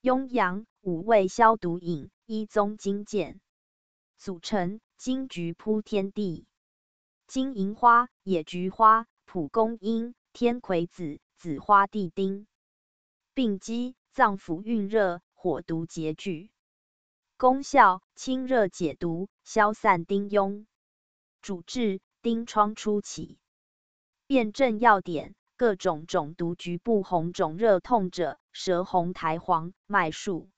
雍阳五味消毒饮，一宗金鉴，组成金桔铺天地。金银花、野菊花、蒲公英、天葵子、紫花地丁。病机脏腑蕴热，火毒结聚。功效清热解毒，消散丁痈。主治疔疮初期。辨证要点：各种肿毒局部红肿热痛者，舌红苔黄，脉数。